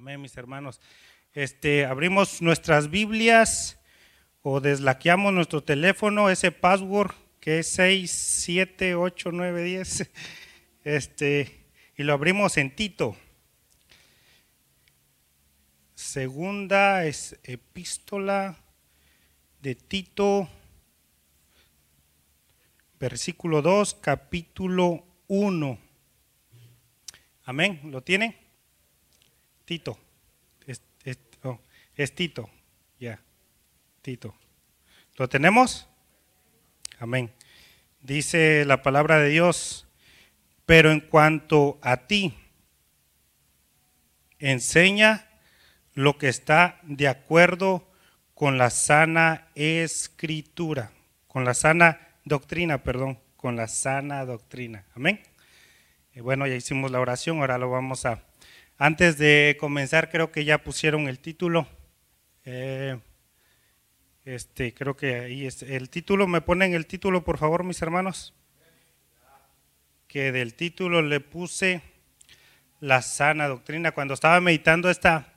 Amén, mis hermanos. Este, abrimos nuestras Biblias o deslaqueamos nuestro teléfono, ese password que es 6, 7, 8, 9, 10. Este, y lo abrimos en Tito. Segunda epístola de Tito, versículo 2, capítulo 1. Amén. ¿Lo tienen? Tito. Es, oh, Tito. Ya. Tito. ¿Lo tenemos? Amén. Dice la palabra de Dios, pero en cuanto a ti, enseña lo que está de acuerdo con la sana escritura, con la sana doctrina, perdón, con la sana doctrina. Amén. Y bueno, ya hicimos la oración, ahora lo vamos a... Antes de comenzar, creo que ya pusieron el título. Eh, este, creo que ahí es el título. ¿Me ponen el título, por favor, mis hermanos? Que del título le puse la sana doctrina. Cuando estaba meditando esta,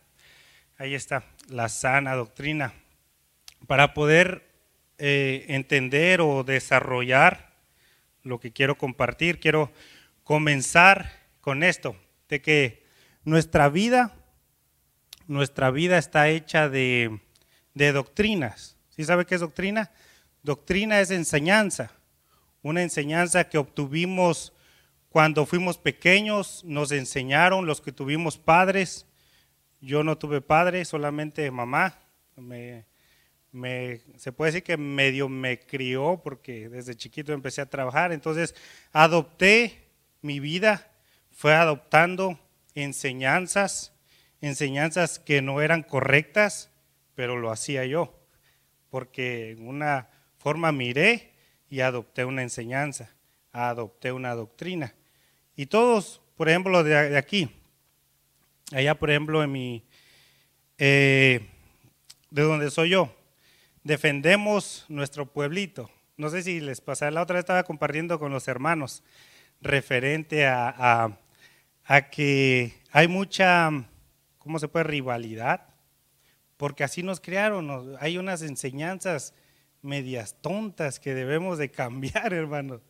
ahí está, la sana doctrina. Para poder eh, entender o desarrollar lo que quiero compartir, quiero comenzar con esto, de que nuestra vida, nuestra vida está hecha de, de doctrinas. ¿Sí sabe qué es doctrina? Doctrina es enseñanza, una enseñanza que obtuvimos cuando fuimos pequeños, nos enseñaron los que tuvimos padres. Yo no tuve padre, solamente mamá. Me, se puede decir que medio me crió porque desde chiquito empecé a trabajar. Entonces adopté mi vida fue adoptando enseñanzas, enseñanzas que no eran correctas, pero lo hacía yo, porque en una forma miré y adopté una enseñanza, adopté una doctrina. Y todos, por ejemplo, de, aquí, allá por ejemplo en mi, eh, de donde soy yo, defendemos nuestro pueblito. No sé si les pasa, la otra vez estaba compartiendo con los hermanos referente a, que hay mucha, ¿cómo se puede? Rivalidad, porque así nos crearon, hay unas enseñanzas medias tontas que debemos de cambiar, hermanos.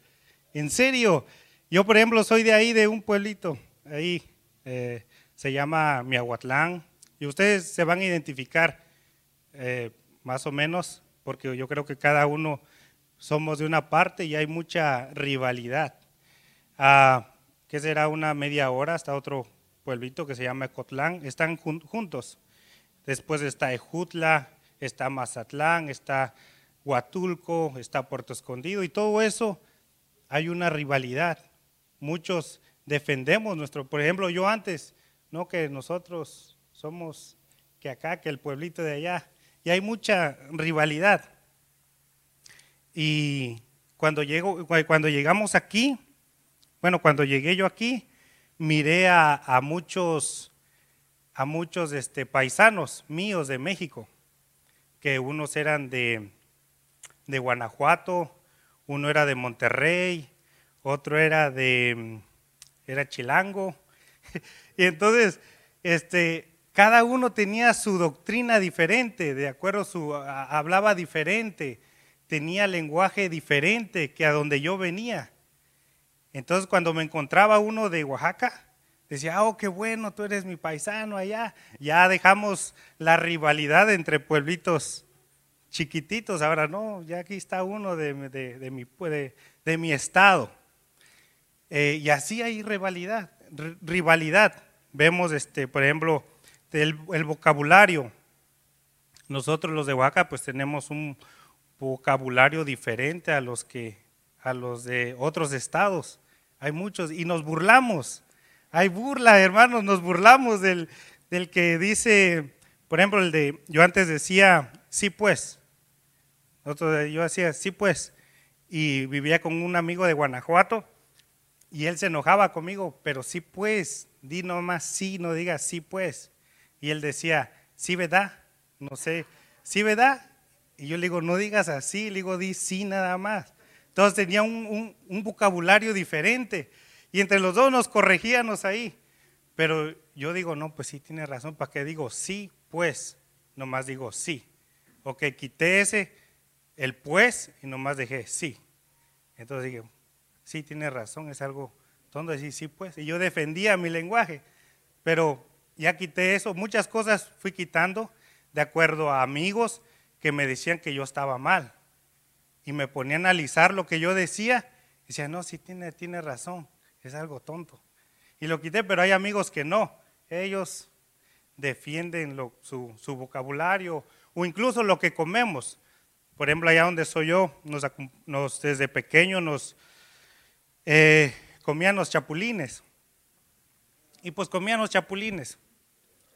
En serio, yo por ejemplo soy de ahí, de un pueblito, ahí eh, se llama Miahuatlán, y ustedes se van a identificar eh, más o menos, porque yo creo que cada uno somos de una parte y hay mucha rivalidad a, ¿qué será? Una media hora hasta otro pueblito que se llama Cotlán. Están juntos. Después está Ejutla, está Mazatlán, está Huatulco, está Puerto Escondido y todo eso hay una rivalidad. Muchos defendemos nuestro, por ejemplo, yo antes, no que nosotros somos que acá, que el pueblito de allá, y hay mucha rivalidad. Y cuando, llego, cuando llegamos aquí, bueno, cuando llegué yo aquí, miré a, muchos, a muchos este, paisanos míos de México, que unos eran de, de Guanajuato, uno era de Monterrey, otro era de era Chilango. y entonces, este, cada uno tenía su doctrina diferente, de acuerdo, su, hablaba diferente, tenía lenguaje diferente que a donde yo venía. Entonces cuando me encontraba uno de Oaxaca, decía, oh, qué bueno, tú eres mi paisano allá. Ya dejamos la rivalidad entre pueblitos chiquititos, ahora no, ya aquí está uno de, mi, de, mi, estado. Eh, y así hay rivalidad, rivalidad. Vemos, este, por ejemplo, el, el vocabulario. Nosotros los de Oaxaca pues tenemos un vocabulario diferente a los que a los de otros estados. Hay muchos y nos burlamos. Hay burla, hermanos, nos burlamos del, del que dice, por ejemplo, el de, yo antes decía, sí pues. yo decía, sí pues. Y vivía con un amigo de Guanajuato y él se enojaba conmigo, pero sí pues, di nomás sí, no digas sí pues. Y él decía, sí, ¿verdad? No sé, sí, ¿verdad? Y yo le digo, no digas así, le digo, di sí nada más. Entonces tenía un, vocabulario diferente. Y entre los dos nos corregíamos ahí. Pero yo digo, no, pues sí tiene razón. ¿Para qué digo sí? Pues, nomás digo sí. Ok, quité ese, el pues, y nomás dejé sí. Entonces dije, sí, tiene razón, es algo tonto decir sí, pues. Y yo defendía mi lenguaje, pero ya quité eso. Muchas cosas fui quitando de acuerdo a amigos que me decían que yo estaba mal. Y me ponía a analizar lo que yo decía. Decía, no, sí tiene, tiene razón, es algo tonto. Y lo quité, pero hay amigos que no. Ellos defienden su, vocabulario o incluso lo que comemos. Por ejemplo, allá donde soy yo, nos, desde pequeño nos eh, comían los chapulines. Y pues comían los chapulines.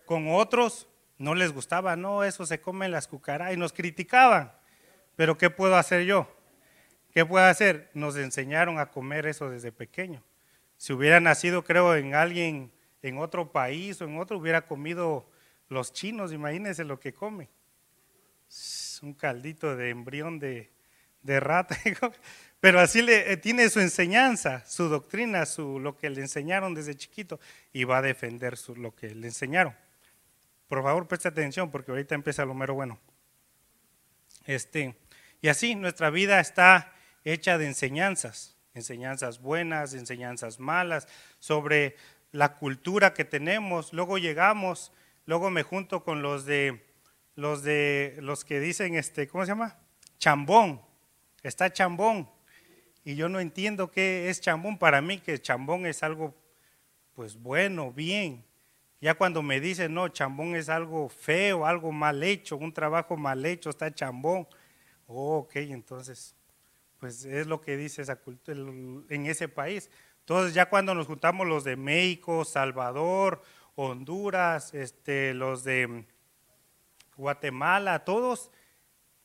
Con otros no les gustaba, no, eso se come las cucarachas. Y nos criticaban. Pero ¿qué puedo hacer yo? ¿Qué puedo hacer? Nos enseñaron a comer eso desde pequeño. Si hubiera nacido, creo, en alguien en otro país o en otro, hubiera comido los chinos, imagínense lo que come. Un caldito de embrión de, rata. Pero así le, eh, tiene su enseñanza, su doctrina, su, lo que le enseñaron desde chiquito y va a defender lo que le enseñaron. Por favor, preste atención porque ahorita empieza lo mero bueno. Este, y así nuestra vida está hecha de enseñanzas, enseñanzas buenas, enseñanzas malas, sobre la cultura que tenemos. Luego llegamos, luego me junto con los de los de los que dicen este, ¿cómo se llama? Chambón. Está chambón. Y yo no entiendo qué es chambón. Para mí que chambón es algo pues bueno, bien. Ya cuando me dicen, no, chambón es algo feo, algo mal hecho, un trabajo mal hecho, está chambón. Oh, ok, entonces, pues es lo que dice esa cultura en ese país. Entonces ya cuando nos juntamos los de México, Salvador, Honduras, este, los de Guatemala, todos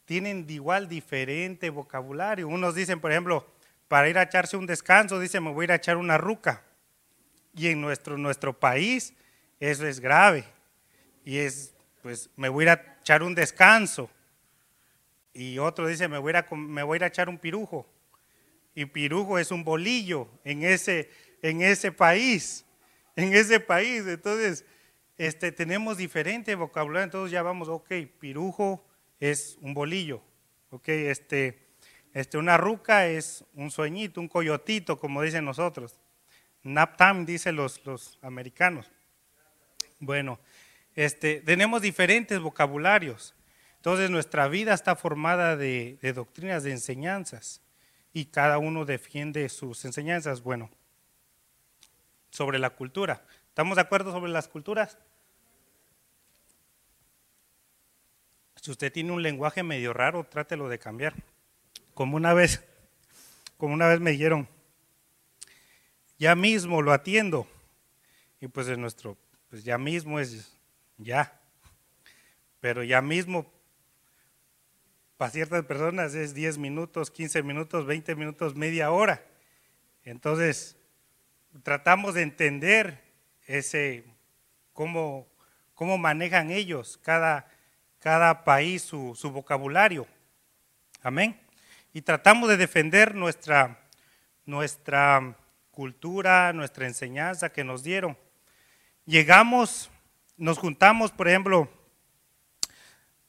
tienen igual diferente vocabulario. Unos dicen, por ejemplo, para ir a echarse un descanso, dicen, me voy a ir a echar una ruca. Y en nuestro, nuestro país eso es grave. Y es, pues, me voy a ir a echar un descanso. Y otro dice, me voy a me voy a, echar un pirujo y pirujo es un bolillo en ese, en ese país, en ese país. Entonces, este, tenemos diferente vocabulario, entonces ya vamos, ok, pirujo es un bolillo, ok, este, este, una ruca es un sueñito, un coyotito, como dicen nosotros. Naptam, dicen los, los americanos. Bueno, este, tenemos diferentes vocabularios. Entonces nuestra vida está formada de doctrinas, de enseñanzas y cada uno defiende sus enseñanzas. Bueno, sobre la cultura. ¿Estamos de acuerdo sobre las culturas? Si usted tiene un lenguaje medio raro, trátelo de cambiar. Como una vez, como una vez me dijeron, ya mismo lo atiendo. Y pues en nuestro, pues ya mismo es ya. Pero ya mismo para ciertas personas es 10 minutos, 15 minutos, 20 minutos, media hora. Entonces, tratamos de entender ese, cómo, cómo manejan ellos, cada, cada país, su, su vocabulario. Amén. Y tratamos de defender nuestra, nuestra cultura, nuestra enseñanza que nos dieron. Llegamos, nos juntamos, por ejemplo,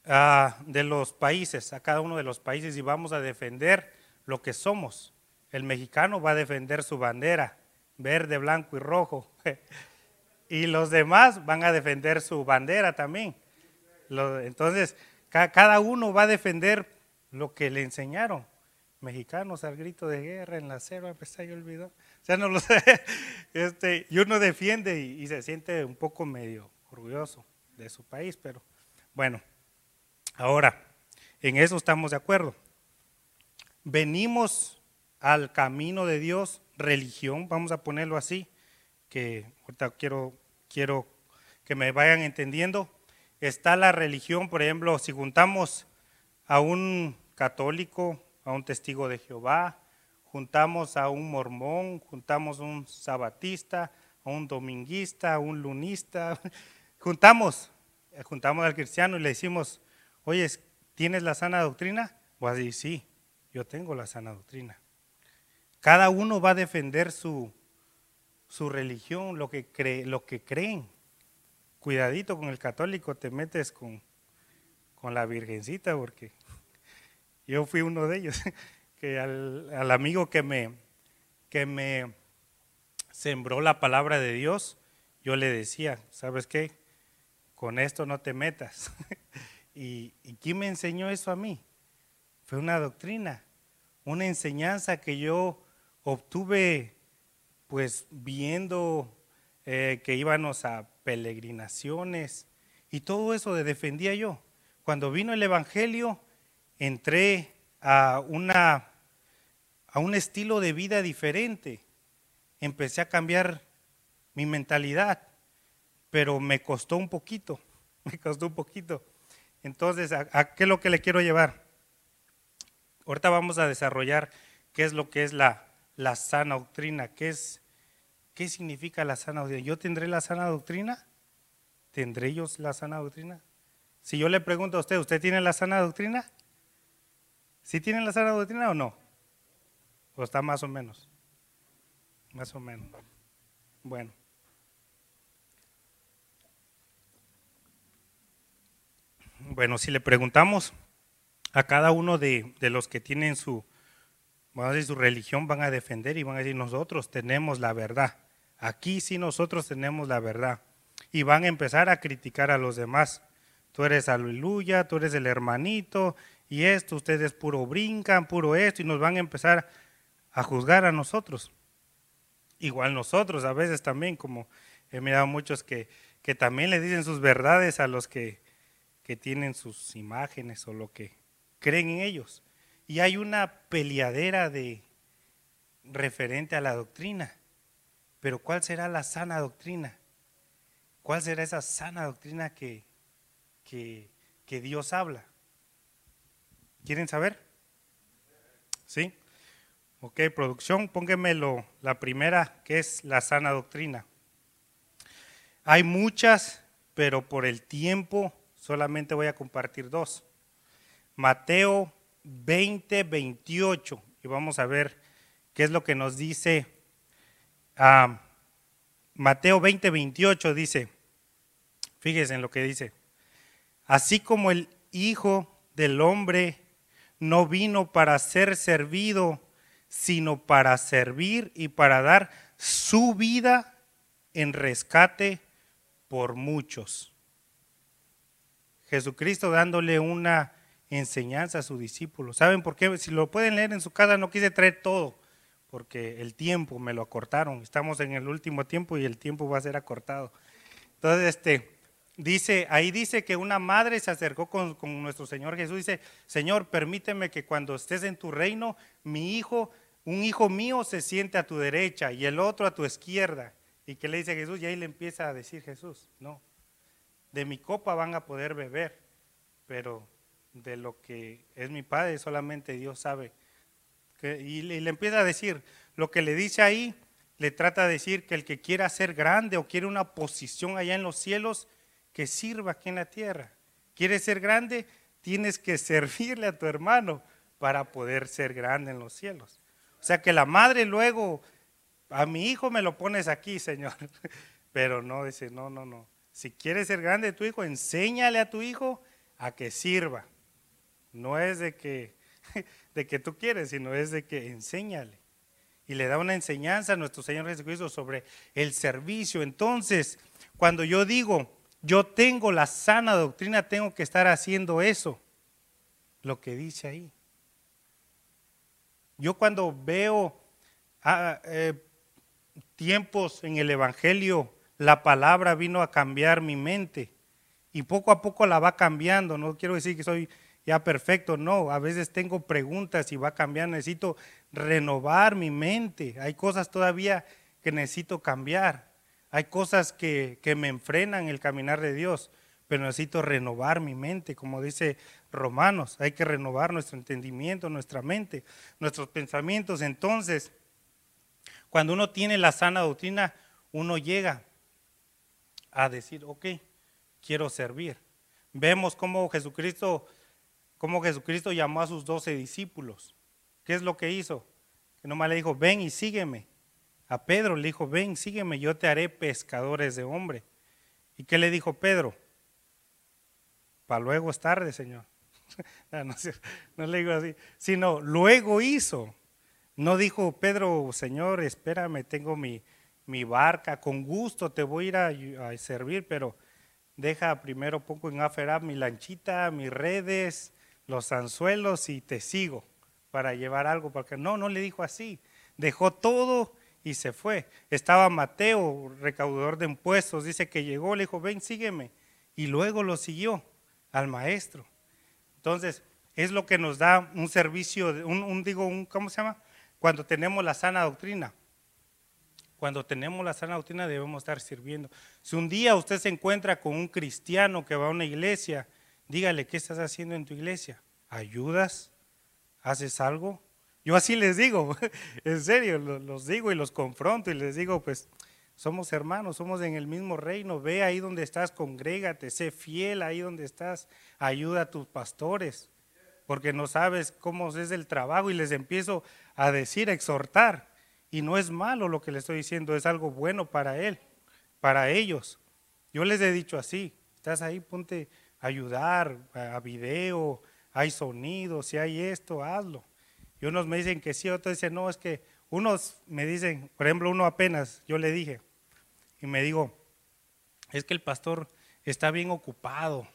de los países, a cada uno de los países y vamos a defender lo que somos. El mexicano va a defender su bandera, verde, blanco y rojo. y los demás van a defender su bandera también. Entonces, cada uno va a defender lo que le enseñaron. Mexicanos al grito de guerra en la selva, pues olvidó. No lo sé. Este, y uno defiende y se siente un poco medio orgulloso de su país, pero bueno. Ahora, en eso estamos de acuerdo. Venimos al camino de Dios, religión, vamos a ponerlo así, que ahorita quiero, quiero que me vayan entendiendo. Está la religión, por ejemplo, si juntamos a un católico, a un testigo de Jehová, juntamos a un mormón, juntamos a un sabatista, a un dominguista, a un lunista, juntamos, juntamos al cristiano y le decimos, oye, ¿tienes la sana doctrina? Voy a decir, sí, yo tengo la sana doctrina. Cada uno va a defender su, su religión, lo que, cree, lo que creen. Cuidadito con el católico, te metes con, con la virgencita, porque yo fui uno de ellos, que al, al amigo que me, que me sembró la palabra de Dios, yo le decía, ¿sabes qué? Con esto no te metas. ¿Y, ¿Y quién me enseñó eso a mí? Fue una doctrina, una enseñanza que yo obtuve pues viendo eh, que íbamos a peregrinaciones y todo eso de defendía yo. Cuando vino el Evangelio, entré a, una, a un estilo de vida diferente. Empecé a cambiar mi mentalidad, pero me costó un poquito, me costó un poquito. Entonces, ¿a, qué es lo que le quiero llevar? Ahorita vamos a desarrollar qué es lo que es la, la sana doctrina, qué es ¿Qué significa la sana doctrina? ¿Yo tendré la sana doctrina? ¿Tendré ellos la sana doctrina? Si yo le pregunto a usted, ¿usted tiene la sana doctrina? ¿Sí tiene la sana doctrina o no? ¿O está más o menos? Más o menos. Bueno. Bueno, si le preguntamos a cada uno de, de los que tienen su, vamos a su religión, van a defender y van a decir, nosotros tenemos la verdad. Aquí sí nosotros tenemos la verdad. Y van a empezar a criticar a los demás. Tú eres aleluya, tú eres el hermanito, y esto, ustedes puro brincan, puro esto, y nos van a empezar a juzgar a nosotros. Igual nosotros, a veces también, como he mirado muchos que, que también le dicen sus verdades a los que, que tienen sus imágenes o lo que creen en ellos. Y hay una peleadera de referente a la doctrina. Pero ¿cuál será la sana doctrina? ¿Cuál será esa sana doctrina que, que, Dios habla? ¿Quieren saber? ¿Sí? Ok, producción, pónganmelo la primera, que es la sana doctrina. Hay muchas, pero por el tiempo solamente voy a compartir dos. Mateo 20, 28, y vamos a ver qué es lo que nos dice Mateo 20, 28 dice, fíjense en lo que dice, así como el Hijo del Hombre no vino para ser servido, sino para servir y para dar su vida en rescate por muchos. Jesucristo dándole una enseñanza a sus discípulos. ¿Saben por qué? Si lo pueden leer en su casa, no quise traer todo porque el tiempo me lo acortaron. Estamos en el último tiempo y el tiempo va a ser acortado. Entonces, este, dice, ahí dice que una madre se acercó con, nuestro Señor Jesús y dice, Señor, permíteme que cuando estés en tu reino, mi hijo, un hijo mío se siente a tu derecha y el otro a tu izquierda. ¿Y qué le dice Jesús? Y ahí le empieza a decir Jesús, no, de mi copa van a poder beber, pero de lo que es mi Padre solamente Dios sabe y le, empieza a decir, lo que le dice ahí, le trata de decir que el que quiera ser grande o quiere una posición allá en los cielos, que sirva aquí en la tierra. ¿Quieres ser grande? Tienes que servirle a tu hermano para poder ser grande en los cielos. O sea que la madre luego, a mi hijo me lo pones aquí, Señor. Pero no, dice, no, no, no. Si quieres ser grande tu hijo, enséñale a tu hijo a que sirva. No es de que de que tú quieres, sino es de que enséñale. Y le da una enseñanza a nuestro Señor Jesucristo sobre el servicio. Entonces, cuando yo digo, yo tengo la sana doctrina, tengo que estar haciendo eso, lo que dice ahí. Yo cuando veo ah, eh, tiempos en el Evangelio, la palabra vino a cambiar mi mente. Y poco a poco la va cambiando. No quiero decir que soy ya perfecto, no, a veces tengo preguntas y va cambiando, necesito renovar mi mente, hay cosas todavía que necesito cambiar, hay cosas que, que me enfrenan el caminar de Dios, pero necesito renovar mi mente, como dice Romanos, hay que renovar nuestro entendimiento, nuestra mente, nuestros pensamientos. Entonces, cuando uno tiene la sana doctrina, uno llega a decir, ok, quiero servir. Vemos cómo Jesucristo cómo Jesucristo llamó a sus doce discípulos. ¿Qué es lo que hizo? Que nomás le dijo, ven y sígueme. A Pedro le dijo, ven, sígueme, yo te haré pescadores de hombre. ¿Y qué le dijo Pedro? Para luego es tarde, Señor. no, le digo así, sino luego hizo. No dijo Pedro, Señor, espérame, tengo mi, mi barca, con gusto te voy a ir a, servir, pero deja primero poco en aferar mi lanchita, mis redes, los anzuelos y te sigo para llevar algo, porque no, no le dijo así, dejó todo y se fue. Estaba Mateo, recaudador de impuestos, dice que llegó, le dijo, ven, sígueme, y luego lo siguió al maestro. Entonces, es lo que nos da un servicio, un, un digo, un, ¿cómo se llama? Cuando tenemos la sana doctrina. Cuando tenemos la sana doctrina debemos estar sirviendo. Si un día usted se encuentra con un cristiano que va a una iglesia, dígale, ¿qué estás haciendo en tu iglesia? ¿Ayudas? ¿Haces algo? Yo así les digo, en serio, los digo y los confronto y les digo, pues somos hermanos, somos en el mismo reino, ve ahí donde estás, congrégate, sé fiel ahí donde estás, ayuda a tus pastores, porque no sabes cómo es el trabajo y les empiezo a decir, a exhortar. Y no es malo lo que le estoy diciendo, es algo bueno para él, para ellos. Yo les he dicho así, estás ahí, ponte a ayudar, a video, hay sonido, si hay esto, hazlo. Y unos me dicen que sí, otros dicen, no, es que unos me dicen, por ejemplo, uno apenas, yo le dije, y me digo, es que el pastor está bien ocupado.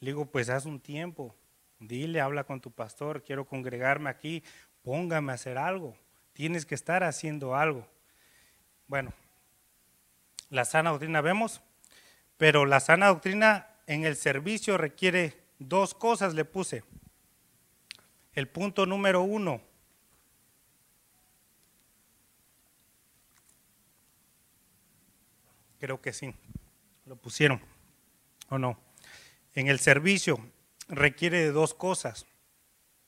Le digo, pues haz un tiempo, dile, habla con tu pastor, quiero congregarme aquí, póngame a hacer algo. Tienes que estar haciendo algo. Bueno, la sana doctrina vemos, pero la sana doctrina en el servicio requiere dos cosas, le puse. El punto número uno, creo que sí, lo pusieron, ¿o no? En el servicio requiere de dos cosas.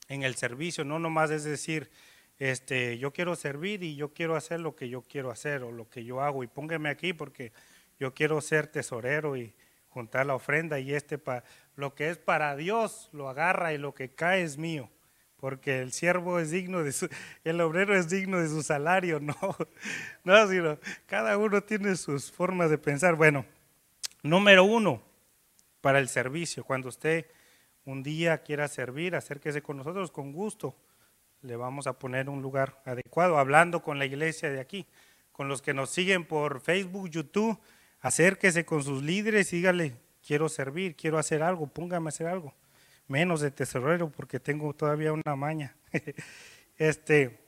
En el servicio no nomás es decir, este, yo quiero servir y yo quiero hacer lo que yo quiero hacer o lo que yo hago y póngame aquí porque yo quiero ser tesorero y juntar la ofrenda y este para lo que es para Dios lo agarra y lo que cae es mío porque el siervo es digno de su, el obrero es digno de su salario, no, no, sino cada uno tiene sus formas de pensar. Bueno, número uno, para el servicio, cuando usted un día quiera servir, acérquese con nosotros con gusto le vamos a poner un lugar adecuado, hablando con la iglesia de aquí, con los que nos siguen por Facebook, YouTube, acérquese con sus líderes y dígale, quiero servir, quiero hacer algo, póngame a hacer algo, menos de tesorero porque tengo todavía una maña. este,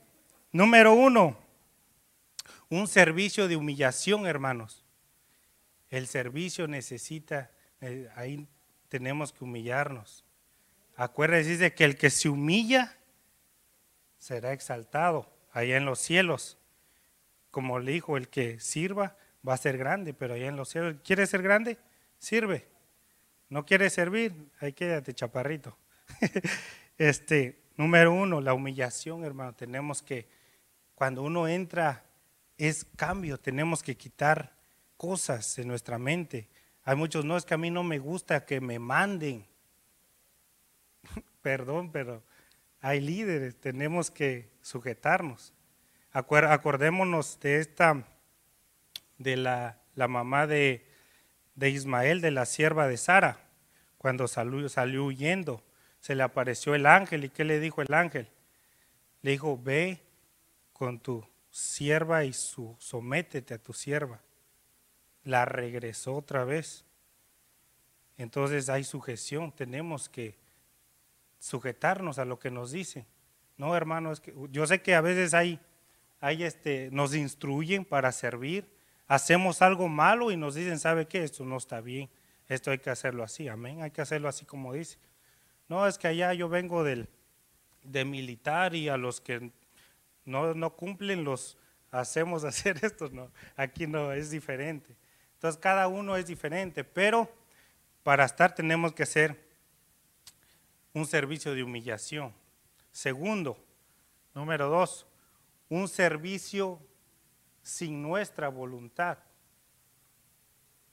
número uno, un servicio de humillación, hermanos. El servicio necesita, eh, ahí tenemos que humillarnos. Acuérdense que el que se humilla será exaltado allá en los cielos. Como le dijo, el que sirva va a ser grande, pero allá en los cielos, ¿quiere ser grande? Sirve. ¿No quiere servir? Ahí quédate, chaparrito. este, número uno, la humillación, hermano. Tenemos que, cuando uno entra, es cambio. Tenemos que quitar cosas en nuestra mente. Hay muchos, no, es que a mí no me gusta que me manden. Perdón, pero hay líderes, tenemos que sujetarnos. Acordémonos de esta, de la, mamá de, Ismael, de la sierva de Sara, cuando salió, salió huyendo, se le apareció el ángel y ¿qué le dijo el ángel? Le dijo, ve con tu sierva y su, sométete a tu sierva. La regresó otra vez. Entonces hay sujeción, tenemos que sujetarnos a lo que nos dice. No, hermano, es que yo sé que a veces hay, hay este, nos instruyen para servir, hacemos algo malo y nos dicen, ¿sabe qué? Esto no está bien, esto hay que hacerlo así, amén, hay que hacerlo así como dice. No, es que allá yo vengo del, de militar y a los que no, no cumplen los hacemos hacer esto, no, aquí no, es diferente. Entonces cada uno es diferente, pero para estar tenemos que ser un servicio de humillación. Segundo, número dos, un servicio sin nuestra voluntad.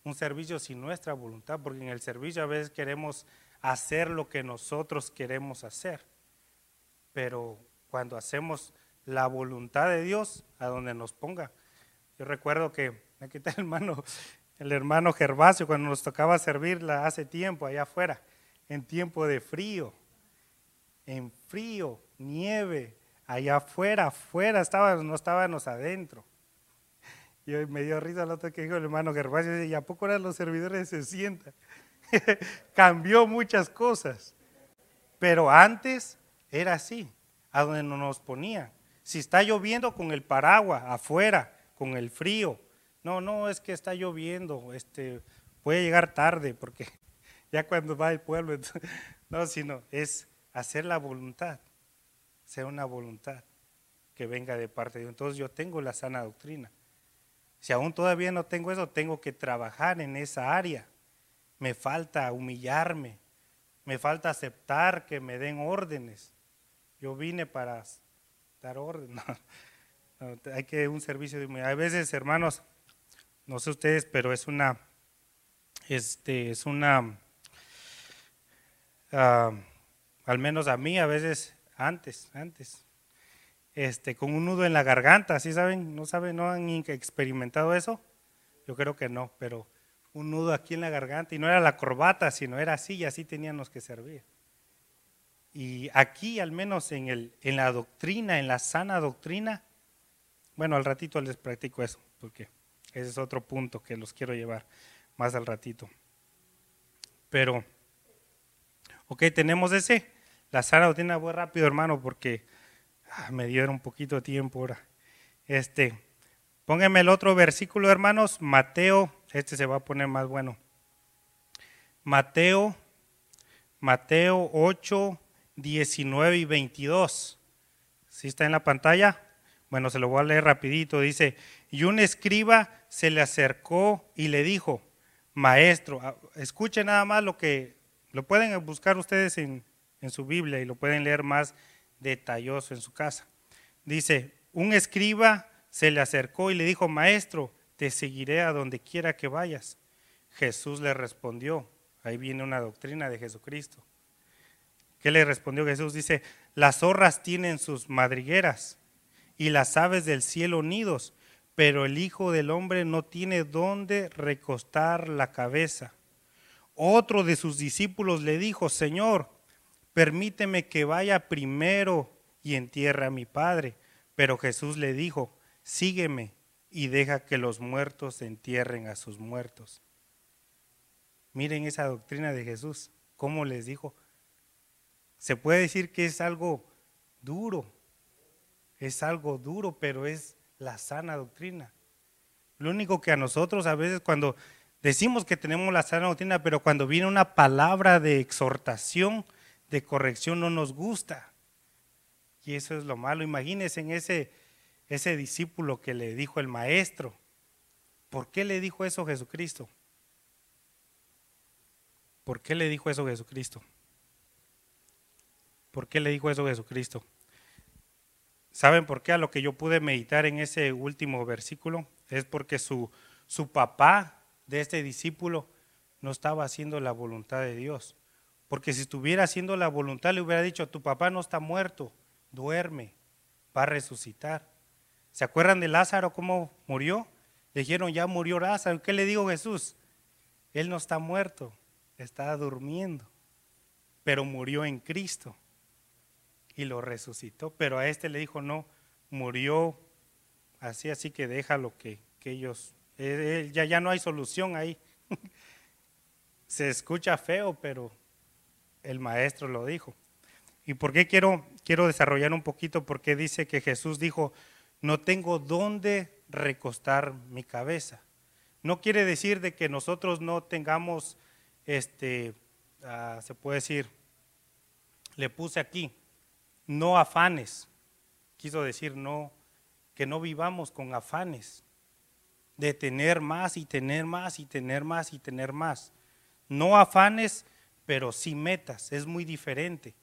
Un servicio sin nuestra voluntad, porque en el servicio a veces queremos hacer lo que nosotros queremos hacer. Pero cuando hacemos la voluntad de Dios a donde nos ponga. Yo recuerdo que aquí está el hermano, el hermano Gervasio cuando nos tocaba servirla hace tiempo allá afuera, en tiempo de frío, en frío, nieve, allá afuera, afuera estábamos, no estábamos adentro. Y me dio risa lo que dijo el hermano Gervasio, y a poco eran los servidores se sientan. Cambió muchas cosas. Pero antes era así, a donde nos ponía. Si está lloviendo con el paraguas afuera, con el frío. No, no, es que está lloviendo, este, puede llegar tarde porque ya cuando va al pueblo, no, sino es hacer la voluntad, sea una voluntad que venga de parte de Dios. Entonces yo tengo la sana doctrina. Si aún todavía no tengo eso, tengo que trabajar en esa área. Me falta humillarme, me falta aceptar que me den órdenes. Yo vine para dar órdenes. hay que un servicio de humildad. A veces, hermanos, no sé ustedes, pero es una, este, es una, al menos a mí, a veces antes, antes, este, con un nudo en la garganta, ¿sí saben? ¿No saben? ¿No han experimentado eso? Yo creo que no, pero un nudo aquí en la garganta y no era la corbata, sino era así y así teníamos que servir. Y aquí, al menos en, el, en la doctrina, en la sana doctrina, bueno, al ratito les practico eso, porque ese es otro punto que los quiero llevar más al ratito. Pero, ok, tenemos ese. La sana doctrina, voy rápido, hermano, porque ah, me dieron un poquito de tiempo ahora. Este, pónganme el otro versículo, hermanos, Mateo, este se va a poner más bueno. Mateo, Mateo 8, 19 y 22. ¿Sí está en la pantalla? Bueno, se lo voy a leer rapidito. Dice, y un escriba se le acercó y le dijo, maestro, ah, escuche nada más lo que, lo pueden buscar ustedes en, en su Biblia y lo pueden leer más detalloso en su casa. Dice, un escriba se le acercó y le dijo, maestro, te seguiré a donde quiera que vayas. Jesús le respondió, ahí viene una doctrina de Jesucristo. ¿Qué le respondió Jesús? Dice, las zorras tienen sus madrigueras y las aves del cielo nidos, pero el Hijo del Hombre no tiene dónde recostar la cabeza. Otro de sus discípulos le dijo, Señor, permíteme que vaya primero y entierre a mi Padre. Pero Jesús le dijo, sígueme y deja que los muertos entierren a sus muertos. Miren esa doctrina de Jesús, cómo les dijo. Se puede decir que es algo duro, es algo duro, pero es la sana doctrina. Lo único que a nosotros a veces cuando decimos que tenemos la sana doctrina, pero cuando viene una palabra de exhortación, de corrección, no nos gusta. Y eso es lo malo. Imagínense en ese, ese discípulo que le dijo el maestro. ¿Por qué le dijo eso Jesucristo? ¿Por qué le dijo eso Jesucristo? ¿Por qué le dijo eso Jesucristo? ¿Saben por qué? A lo que yo pude meditar en ese último versículo es porque su, su papá de este discípulo no estaba haciendo la voluntad de Dios. Porque si estuviera haciendo la voluntad, le hubiera dicho, tu papá no está muerto, duerme, va a resucitar. ¿Se acuerdan de Lázaro cómo murió? Le dijeron, ya murió Lázaro. ¿Qué le dijo Jesús? Él no está muerto, está durmiendo, pero murió en Cristo y lo resucitó. Pero a este le dijo, no, murió así, así que déjalo que, que ellos, ya, ya no hay solución ahí. Se escucha feo, pero el maestro lo dijo. ¿Y por qué quiero, quiero desarrollar un poquito? Porque dice que Jesús dijo, no tengo dónde recostar mi cabeza. No quiere decir de que nosotros no tengamos, este, ah, se puede decir, le puse aquí, no afanes. Quiso decir no, que no vivamos con afanes de tener más y tener más y tener más y tener más. No afanes, pero sí metas, es muy diferente.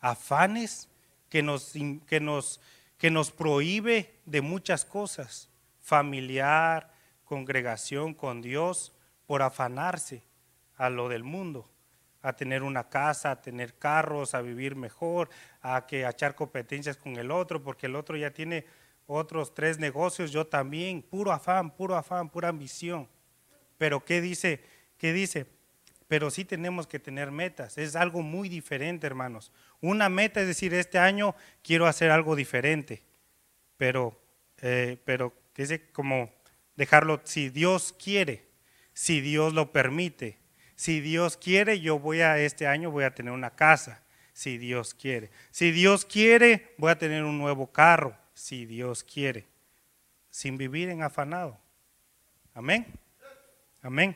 Afanes que nos, que nos, que nos prohíbe de muchas cosas, familiar, congregación con Dios, por afanarse a lo del mundo a tener una casa, a tener carros, a vivir mejor, a que a echar competencias con el otro, porque el otro ya tiene otros tres negocios, yo también, puro afán, puro afán, pura ambición. Pero ¿qué dice? ¿Qué dice? Pero sí tenemos que tener metas. Es algo muy diferente, hermanos. Una meta es decir, este año quiero hacer algo diferente. Pero, eh, pero dice como dejarlo, si Dios quiere, si Dios lo permite, si Dios quiere, yo voy a este año voy a tener una casa, si Dios quiere. Si Dios quiere, voy a tener un nuevo carro, si Dios quiere. Sin vivir en afanado. Amén. Amén.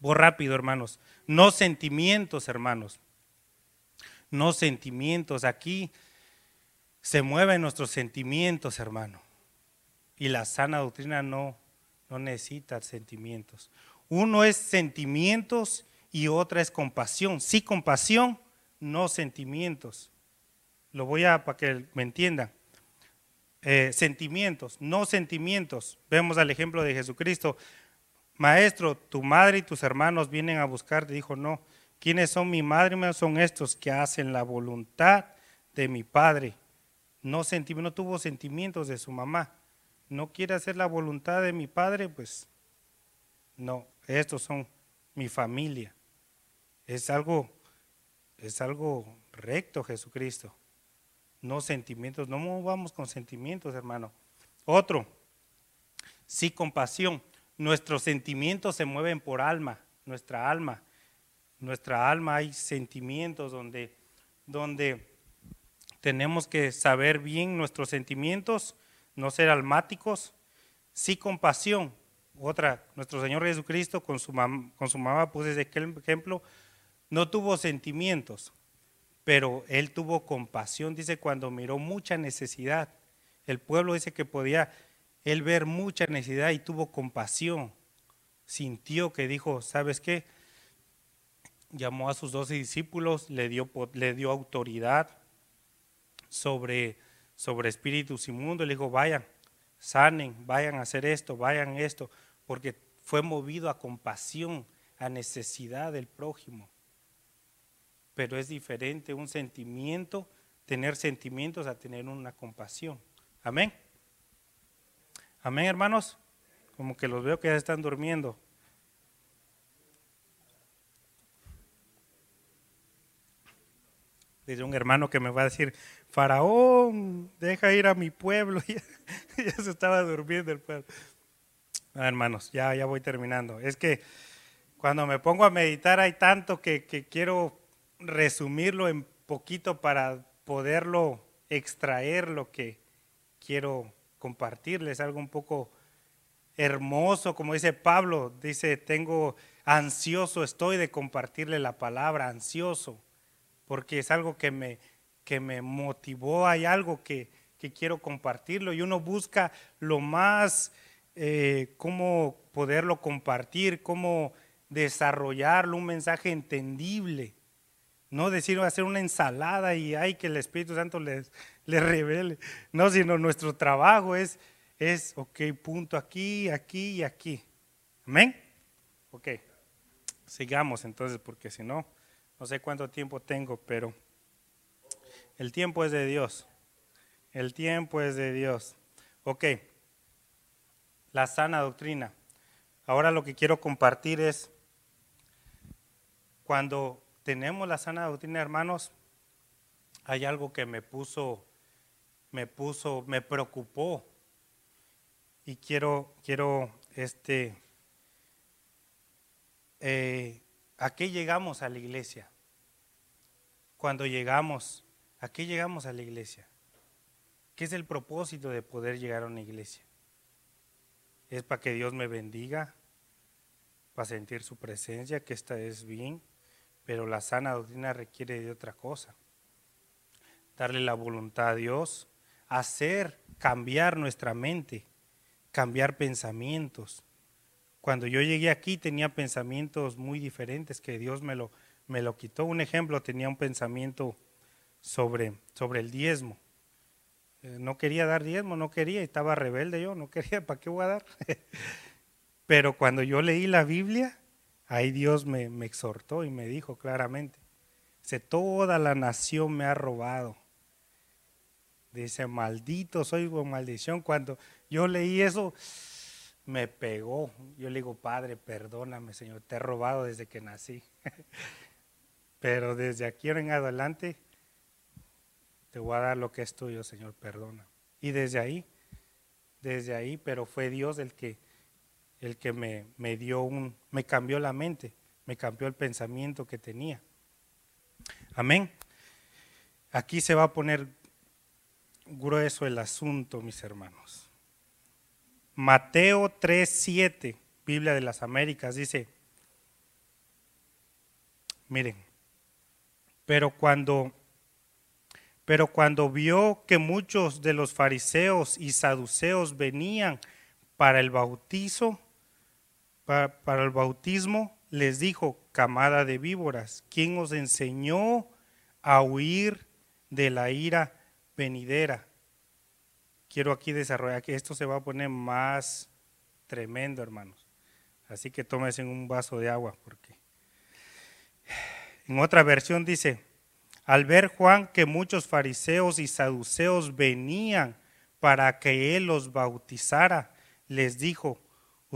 Voy rápido, hermanos. No sentimientos, hermanos. No sentimientos. Aquí se mueven nuestros sentimientos, hermano. Y la sana doctrina no, no necesita sentimientos. Uno es sentimientos y otra es compasión. Sí, compasión, no sentimientos. Lo voy a para que me entiendan. Eh, sentimientos, no sentimientos. Vemos al ejemplo de Jesucristo. Maestro, tu madre y tus hermanos vienen a buscarte. Dijo, no. ¿Quiénes son mi madre? Son estos que hacen la voluntad de mi padre. No, no tuvo sentimientos de su mamá. No quiere hacer la voluntad de mi padre, pues no estos son mi familia. Es algo, es algo recto Jesucristo. No sentimientos, no vamos con sentimientos, hermano. Otro, sí compasión. Nuestros sentimientos se mueven por alma, nuestra alma. Nuestra alma hay sentimientos donde, donde tenemos que saber bien nuestros sentimientos, no ser almáticos. Sí compasión, otra, nuestro Señor Jesucristo con su, con su mamá, puse ese ejemplo, no tuvo sentimientos, pero él tuvo compasión, dice, cuando miró mucha necesidad. El pueblo dice que podía él ver mucha necesidad y tuvo compasión. Sintió que dijo, ¿sabes qué? Llamó a sus doce discípulos, le dio, le dio autoridad sobre, sobre espíritus inmundos, le dijo, vayan, sanen, vayan a hacer esto, vayan esto, porque fue movido a compasión, a necesidad del prójimo. Pero es diferente un sentimiento, tener sentimientos a tener una compasión. Amén. Amén, hermanos. Como que los veo que ya están durmiendo. Dice un hermano que me va a decir, Faraón, deja ir a mi pueblo. ya, se estaba durmiendo el pueblo. Hermanos, ya, ya voy terminando. Es que cuando me pongo a meditar hay tanto que, que quiero resumirlo en poquito para poderlo extraer lo que quiero compartirles. Algo un poco hermoso, como dice Pablo, dice, tengo ansioso, estoy de compartirle la palabra, ansioso porque es algo que me, que me motivó, hay algo que, quiero compartirlo y uno busca lo más, eh, cómo poderlo compartir, cómo desarrollarlo, un mensaje entendible. No decir hacer una ensalada y hay que el Espíritu Santo les, les revele. No, sino nuestro trabajo es, es, ok, punto aquí, aquí y aquí. Amén. Ok. Sigamos entonces, porque si no... No sé cuánto tiempo tengo, pero el tiempo es de Dios. El tiempo es de Dios. Ok. La sana doctrina. Ahora lo que quiero compartir es, cuando tenemos la sana doctrina, hermanos, hay algo que me puso, me puso, me preocupó. Y quiero, quiero, este, eh, ¿a qué llegamos a la iglesia? cuando llegamos, ¿a qué llegamos a la iglesia? ¿Qué es el propósito de poder llegar a una iglesia? ¿Es para que Dios me bendiga? ¿Para sentir su presencia? Que esta es bien, pero la sana doctrina requiere de otra cosa. Darle la voluntad a Dios, hacer cambiar nuestra mente, cambiar pensamientos. Cuando yo llegué aquí tenía pensamientos muy diferentes que Dios me lo, me lo quitó. Un ejemplo, tenía un pensamiento sobre, sobre el diezmo. Eh, no quería dar diezmo, no quería, estaba rebelde yo, no quería, ¿para qué voy a dar? Pero cuando yo leí la Biblia, ahí Dios me, me exhortó y me dijo claramente, dice, toda la nación me ha robado. Dice, maldito soy con maldición. Cuando yo leí eso, me pegó. Yo le digo, Padre, perdóname, Señor, te he robado desde que nací. Pero desde aquí en adelante te voy a dar lo que es tuyo, Señor, perdona. Y desde ahí, desde ahí, pero fue Dios el que, el que me, me dio un, me cambió la mente, me cambió el pensamiento que tenía. Amén. Aquí se va a poner grueso el asunto, mis hermanos. Mateo 3:7, Biblia de las Américas, dice, miren, pero cuando pero cuando vio que muchos de los fariseos y saduceos venían para el bautizo, para, el bautismo, les dijo, camada de víboras, ¿quién os enseñó a huir de la ira venidera? Quiero aquí desarrollar que esto se va a poner más tremendo, hermanos. Así que tómense un vaso de agua, porque en otra versión dice, al ver Juan que muchos fariseos y saduceos venían para que él los bautizara, les dijo,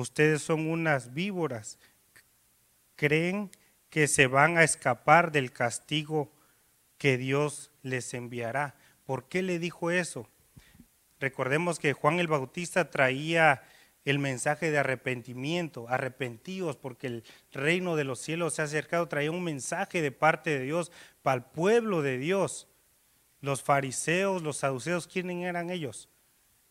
ustedes son unas víboras, creen que se van a escapar del castigo que Dios les enviará. ¿Por qué le dijo eso? Recordemos que Juan el Bautista traía el mensaje de arrepentimiento, arrepentidos porque el reino de los cielos se ha acercado, traía un mensaje de parte de Dios para el pueblo de Dios. Los fariseos, los saduceos, ¿quiénes eran ellos?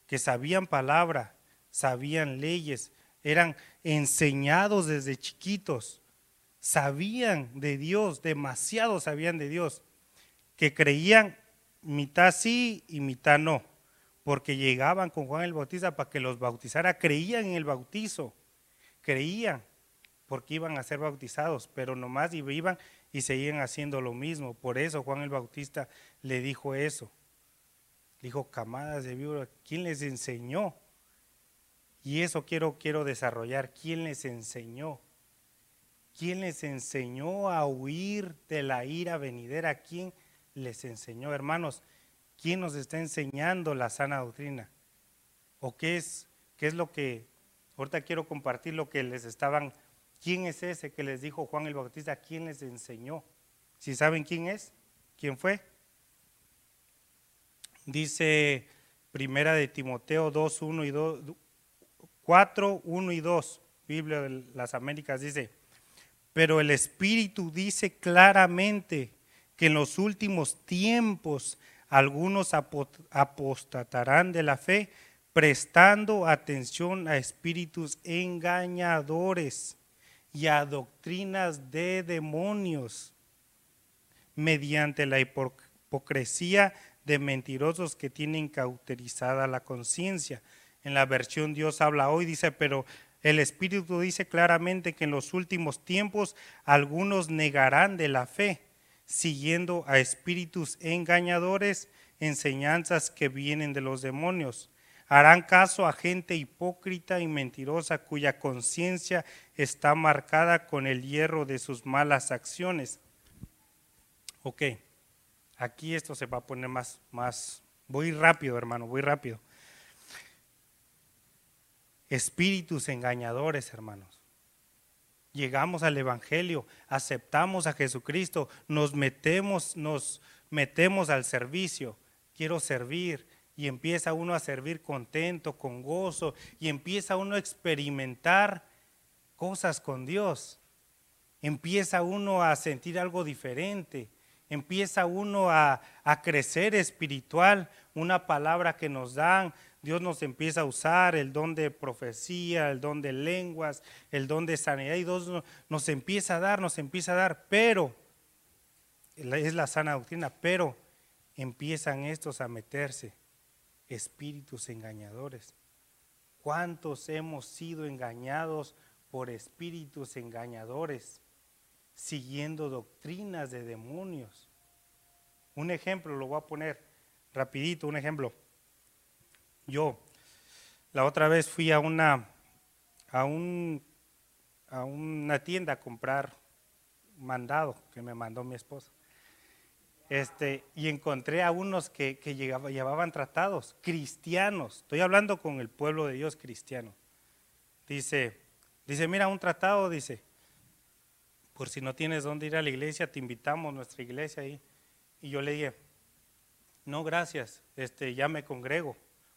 Que sabían palabra, sabían leyes, eran enseñados desde chiquitos, sabían de Dios, demasiado sabían de Dios, que creían mitad sí y mitad no porque llegaban con Juan el Bautista para que los bautizara, creían en el bautizo, creían porque iban a ser bautizados, pero nomás iban y seguían haciendo lo mismo. Por eso Juan el Bautista le dijo eso. Dijo, camadas de víboras, ¿quién les enseñó? Y eso quiero, quiero desarrollar. ¿Quién les enseñó? ¿Quién les enseñó a huir de la ira venidera? ¿Quién les enseñó, hermanos? ¿Quién nos está enseñando la sana doctrina? ¿O qué es, qué es lo que, ahorita quiero compartir lo que les estaban, ¿quién es ese que les dijo Juan el Bautista? ¿Quién les enseñó? Si saben quién es, quién fue. Dice Primera de Timoteo 2, 1 y 2, 4, 1 y 2, Biblia de las Américas dice, pero el Espíritu dice claramente que en los últimos tiempos algunos apostatarán de la fe, prestando atención a espíritus engañadores y a doctrinas de demonios, mediante la hipocresía de mentirosos que tienen cauterizada la conciencia. En la versión Dios habla hoy, dice, pero el Espíritu dice claramente que en los últimos tiempos algunos negarán de la fe siguiendo a espíritus engañadores, enseñanzas que vienen de los demonios. Harán caso a gente hipócrita y mentirosa cuya conciencia está marcada con el hierro de sus malas acciones. Ok, aquí esto se va a poner más, más, voy rápido hermano, voy rápido. Espíritus engañadores, hermanos llegamos al Evangelio, aceptamos a Jesucristo, nos metemos, nos metemos al servicio. Quiero servir. Y empieza uno a servir contento, con gozo, y empieza uno a experimentar cosas con Dios. Empieza uno a sentir algo diferente. Empieza uno a, a crecer espiritual. Una palabra que nos dan, Dios nos empieza a usar el don de profecía, el don de lenguas, el don de sanidad, y Dios nos empieza a dar, nos empieza a dar, pero, es la sana doctrina, pero empiezan estos a meterse, espíritus engañadores. ¿Cuántos hemos sido engañados por espíritus engañadores, siguiendo doctrinas de demonios? Un ejemplo, lo voy a poner rapidito, un ejemplo. Yo, la otra vez fui a una, a un, a una tienda a comprar mandado que me mandó mi esposa. Este, y encontré a unos que, que llevaban tratados, cristianos. Estoy hablando con el pueblo de Dios cristiano. Dice, dice, mira, un tratado, dice, por si no tienes dónde ir a la iglesia, te invitamos a nuestra iglesia ahí. Y yo le dije, no, gracias, este, ya me congrego.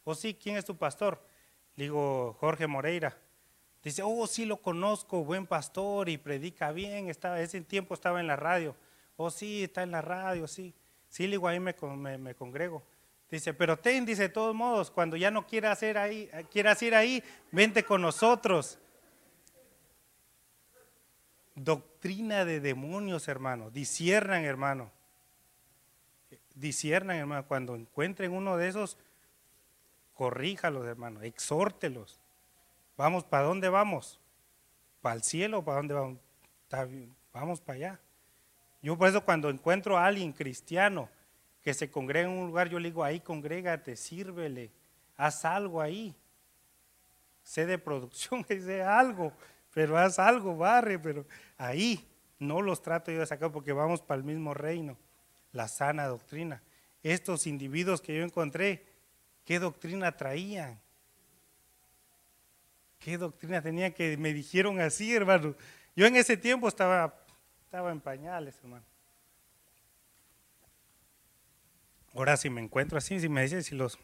Oh, sí, ¿quién es tu pastor? Le digo, Jorge Moreira. Dice, oh, sí lo conozco, buen pastor y predica bien. Estaba, ese tiempo estaba en la radio. Oh, sí, está en la radio, sí. Sí, le digo, ahí me, me, congrego. Dice, pero ten, dice, de todos modos, cuando ya no quieras ir ahí, quieras ir ahí, vente con nosotros. Doctrina de demonios, hermano. Disiernan, hermano. Disiernan, hermano. Cuando encuentren uno de esos, corríjalos, hermano. Exhórtelos. Vamos, ¿para dónde vamos? ¿Para el cielo? ¿Para dónde vamos? Vamos para allá. Yo por eso cuando encuentro a alguien cristiano que se congrega en un lugar, yo le digo, ahí congrégate, sírvele, haz algo ahí. Sé de producción, sé algo, pero haz algo, barre, pero ahí no los trato yo de sacar porque vamos para el mismo reino, la sana doctrina. Estos individuos que yo encontré, ¿qué doctrina traían? ¿Qué doctrina tenía que me dijeron así, hermano? Yo en ese tiempo estaba, estaba en pañales, hermano. Ahora si me encuentro así, si me dicen si los,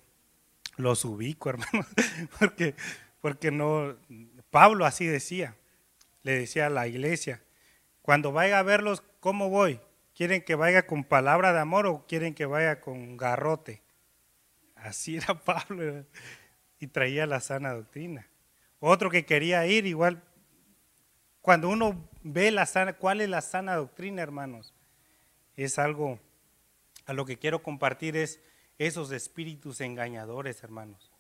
los ubico, hermano, porque, porque no, Pablo así decía, le decía a la iglesia, cuando vaya a verlos, ¿cómo voy? ¿Quieren que vaya con palabra de amor o quieren que vaya con garrote? Así era Pablo y traía la sana doctrina. Otro que quería ir, igual, cuando uno ve la sana, cuál es la sana doctrina, hermanos, es algo a lo que quiero compartir es esos espíritus engañadores, hermanos.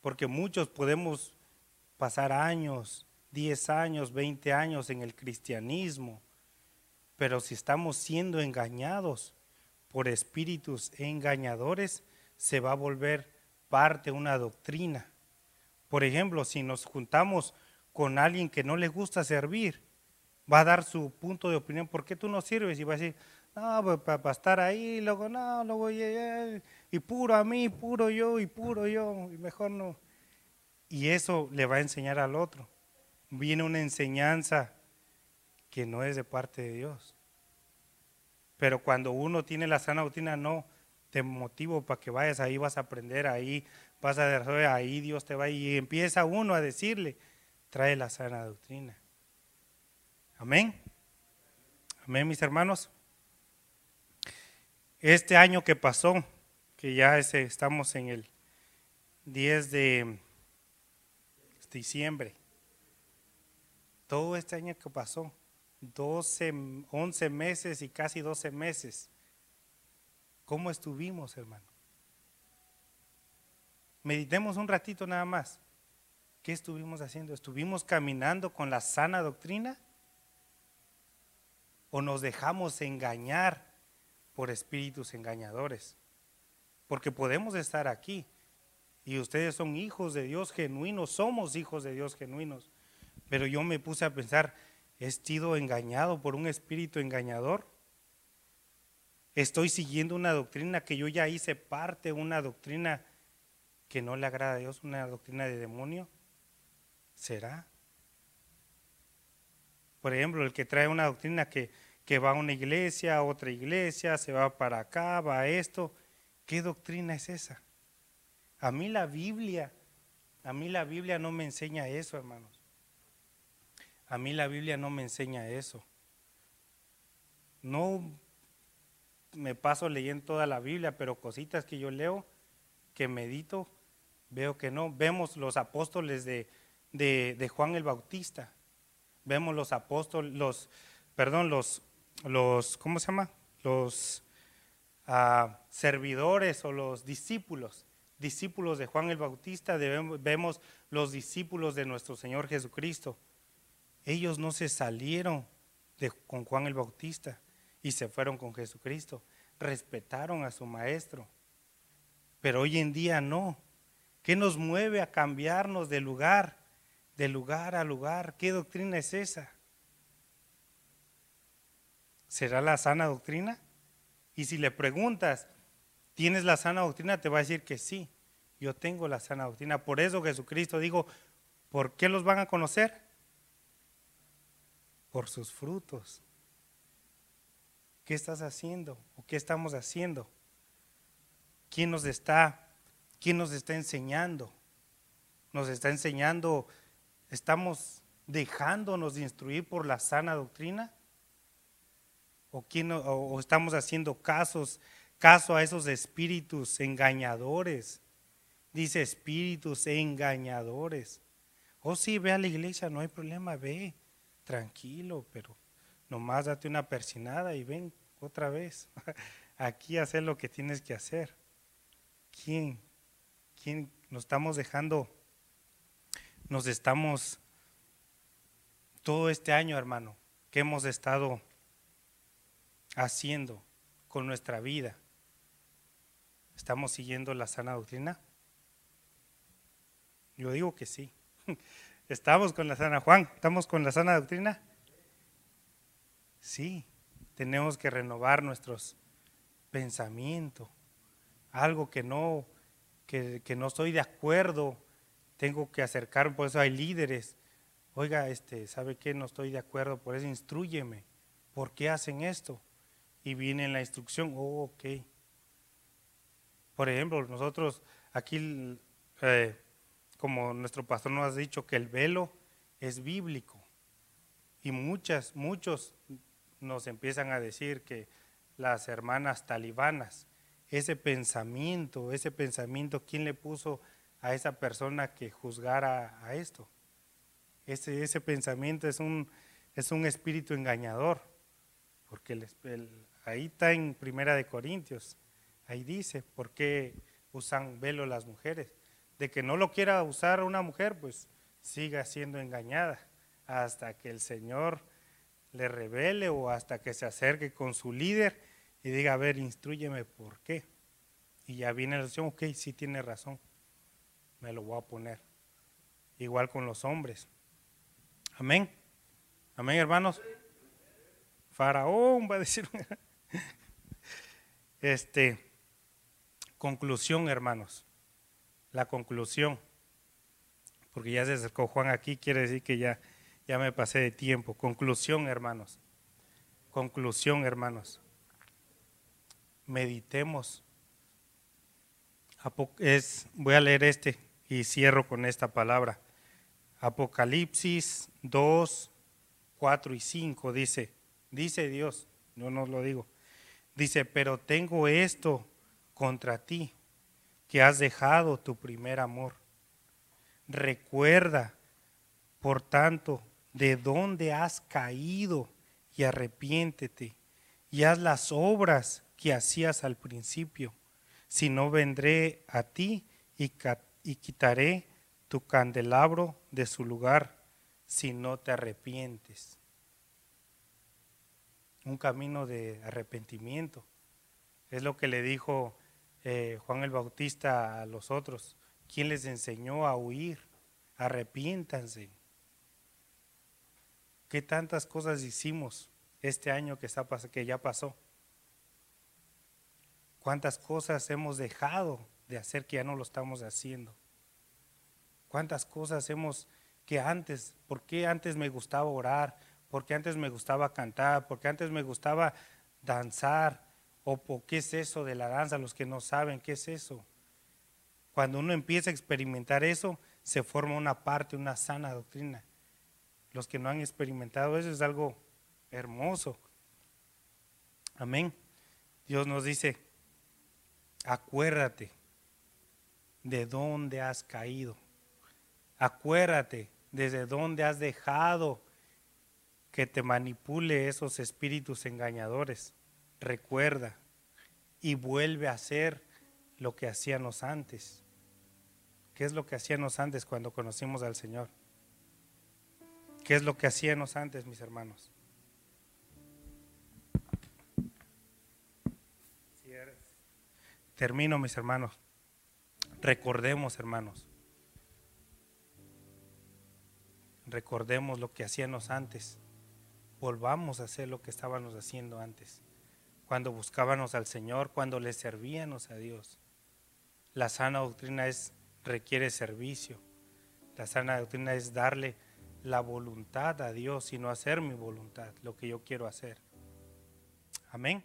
Porque muchos podemos pasar años, 10 años, 20 años en el cristianismo, pero si estamos siendo engañados por espíritus engañadores, se va a volver parte una doctrina. Por ejemplo, si nos juntamos con alguien que no le gusta servir, va a dar su punto de opinión, ¿por qué tú no sirves? Y va a decir, no, pues para, estar ahí, luego no, luego y puro a mí, puro yo, y puro yo, y mejor no. Y eso le va a enseñar al otro. Viene una enseñanza que no es de parte de Dios. Pero cuando uno tiene la sana doctrina, no, te motivo para que vayas ahí, vas a aprender ahí, vas a ver, ahí Dios te va y empieza uno a decirle, trae la sana doctrina. Amén. Amén, mis hermanos. Este año que pasó, que ya estamos en el 10 de diciembre, todo este año que pasó, 12, 11 meses y casi 12 meses, ¿cómo estuvimos, hermano? Meditemos un ratito nada más. ¿Qué estuvimos haciendo? ¿Estuvimos caminando con la sana doctrina? ¿O nos dejamos engañar por espíritus engañadores? Porque podemos estar aquí y ustedes son hijos de Dios genuinos, somos hijos de Dios genuinos. Pero yo me puse a pensar, ¿he sido engañado por un espíritu engañador? ¿Estoy siguiendo una doctrina que yo ya hice parte, una doctrina que no le agrada a Dios, una doctrina de demonio? ¿Será? Por ejemplo, el que trae una doctrina que, que va a una iglesia, a otra iglesia, se va para acá, va a esto. ¿Qué doctrina es esa? A mí la Biblia, a mí la Biblia no me enseña eso, hermanos. A mí la Biblia no me enseña eso. No me paso leyendo toda la Biblia, pero cositas que yo leo, que medito, Veo que no. Vemos los apóstoles de, de, Juan el Bautista. Vemos los apóstoles, los, perdón, los, los, ¿cómo se llama? Los ah, servidores o los discípulos, discípulos de Juan el Bautista, vemos los discípulos de nuestro Señor Jesucristo. Ellos no se salieron de, con Juan el Bautista y se fueron con Jesucristo. Respetaron a su maestro. Pero hoy en día no. ¿Qué nos mueve a cambiarnos de lugar? de lugar a lugar. ¿Qué doctrina es esa? ¿Será la sana doctrina? Y si le preguntas, ¿tienes la sana doctrina? Te va a decir que sí, yo tengo la sana doctrina. Por eso Jesucristo dijo, ¿por qué los van a conocer? Por sus frutos. ¿Qué estás haciendo? ¿O qué estamos haciendo? ¿Quién nos está, quién nos está enseñando? Nos está enseñando, estamos dejándonos de instruir por la sana doctrina? ¿O, quién, o estamos haciendo casos, caso a esos espíritus engañadores? Dice espíritus engañadores. Oh, sí, ve a la iglesia, no hay problema, ve, tranquilo, pero nomás date una persinada y ven otra vez. Aquí hacer lo que tienes que hacer. ¿Quién? ¿Quién nos estamos dejando? Nos estamos todo este año, hermano, que hemos estado haciendo con nuestra vida. ¿Estamos siguiendo la sana doctrina? Yo digo que sí. ¿Estamos con la sana Juan? ¿Estamos con la sana doctrina? Sí, tenemos que renovar nuestros pensamientos. Algo que no, que, no estoy de acuerdo, tengo que acercar, por eso hay líderes. Oiga, este, ¿sabe qué? No estoy de acuerdo, por eso instruyeme. ¿Por qué hacen esto? Y viene la instrucción, oh, ok. Por ejemplo, nosotros aquí, eh, como nuestro pastor nos ha dicho, que el velo es bíblico. Y muchas, muchos nos empiezan a decir que las hermanas talibanas, ese pensamiento, ese pensamiento, ¿quién le puso a esa persona que juzgara a esto? Ese, ese pensamiento es un, es un espíritu engañador, porque ahí está en Primera de Corintios, ahí dice, ¿por qué usan velo las mujeres? De que no lo quiera usar una mujer, pues siga siendo engañada hasta que el Señor le revele o hasta que se acerque con su líder y diga, a ver, instruyeme por qué. Y ya viene la opción, ok, sí tiene razón, me lo voy a poner. Igual con los hombres. Amén. Amén, hermanos. Faraón va a decir. Este, conclusión, hermanos. La conclusión. Porque ya se acercó Juan aquí, quiere decir que ya ya me pasé de tiempo. Conclusión, hermanos. Conclusión, hermanos. Meditemos. Es, voy a leer este y cierro con esta palabra. Apocalipsis 2, 4 y 5 dice, dice Dios, no lo digo. Dice, pero tengo esto contra ti, que has dejado tu primer amor. Recuerda, por tanto, de dónde has caído y arrepiéntete y haz las obras que hacías al principio. Si no vendré a ti y, quitaré tu candelabro de su lugar si no te arrepientes. Un camino de arrepentimiento. Es lo que le dijo eh, Juan el Bautista a los otros. ¿Quién les enseñó a huir? Arrepiéntanse. ¿Qué tantas cosas hicimos este año que, ya pasó? ¿Cuántas cosas hemos dejado de hacer que ya no lo estamos haciendo? ¿Cuántas cosas hemos que antes, por qué antes me gustaba orar? ¿Por qué antes me gustaba cantar? ¿Por qué antes me gustaba danzar? ¿O por qué es eso de la danza? Los que no saben, ¿qué es eso? Cuando uno empieza a experimentar eso, se forma una parte, una sana doctrina los que no han experimentado eso es algo hermoso. Amén. Dios nos dice, acuérdate de dónde has caído. Acuérdate desde dónde has dejado que te manipule esos espíritus engañadores. Recuerda y vuelve a hacer lo que hacíamos antes. ¿Qué es lo que hacíamos antes cuando conocimos al Señor? ¿Qué es lo que hacíamos antes, mis hermanos? Termino, mis hermanos. Recordemos, hermanos. recordemos lo que hacíamos antes, volvamos a hacer lo que estábamos haciendo antes, cuando buscábamos al Señor, cuando le servíamos a Dios. La sana doctrina es, requiere servicio. La sana doctrina es darle la voluntad a Dios y no hacer mi voluntad, lo que yo quiero hacer. Amén.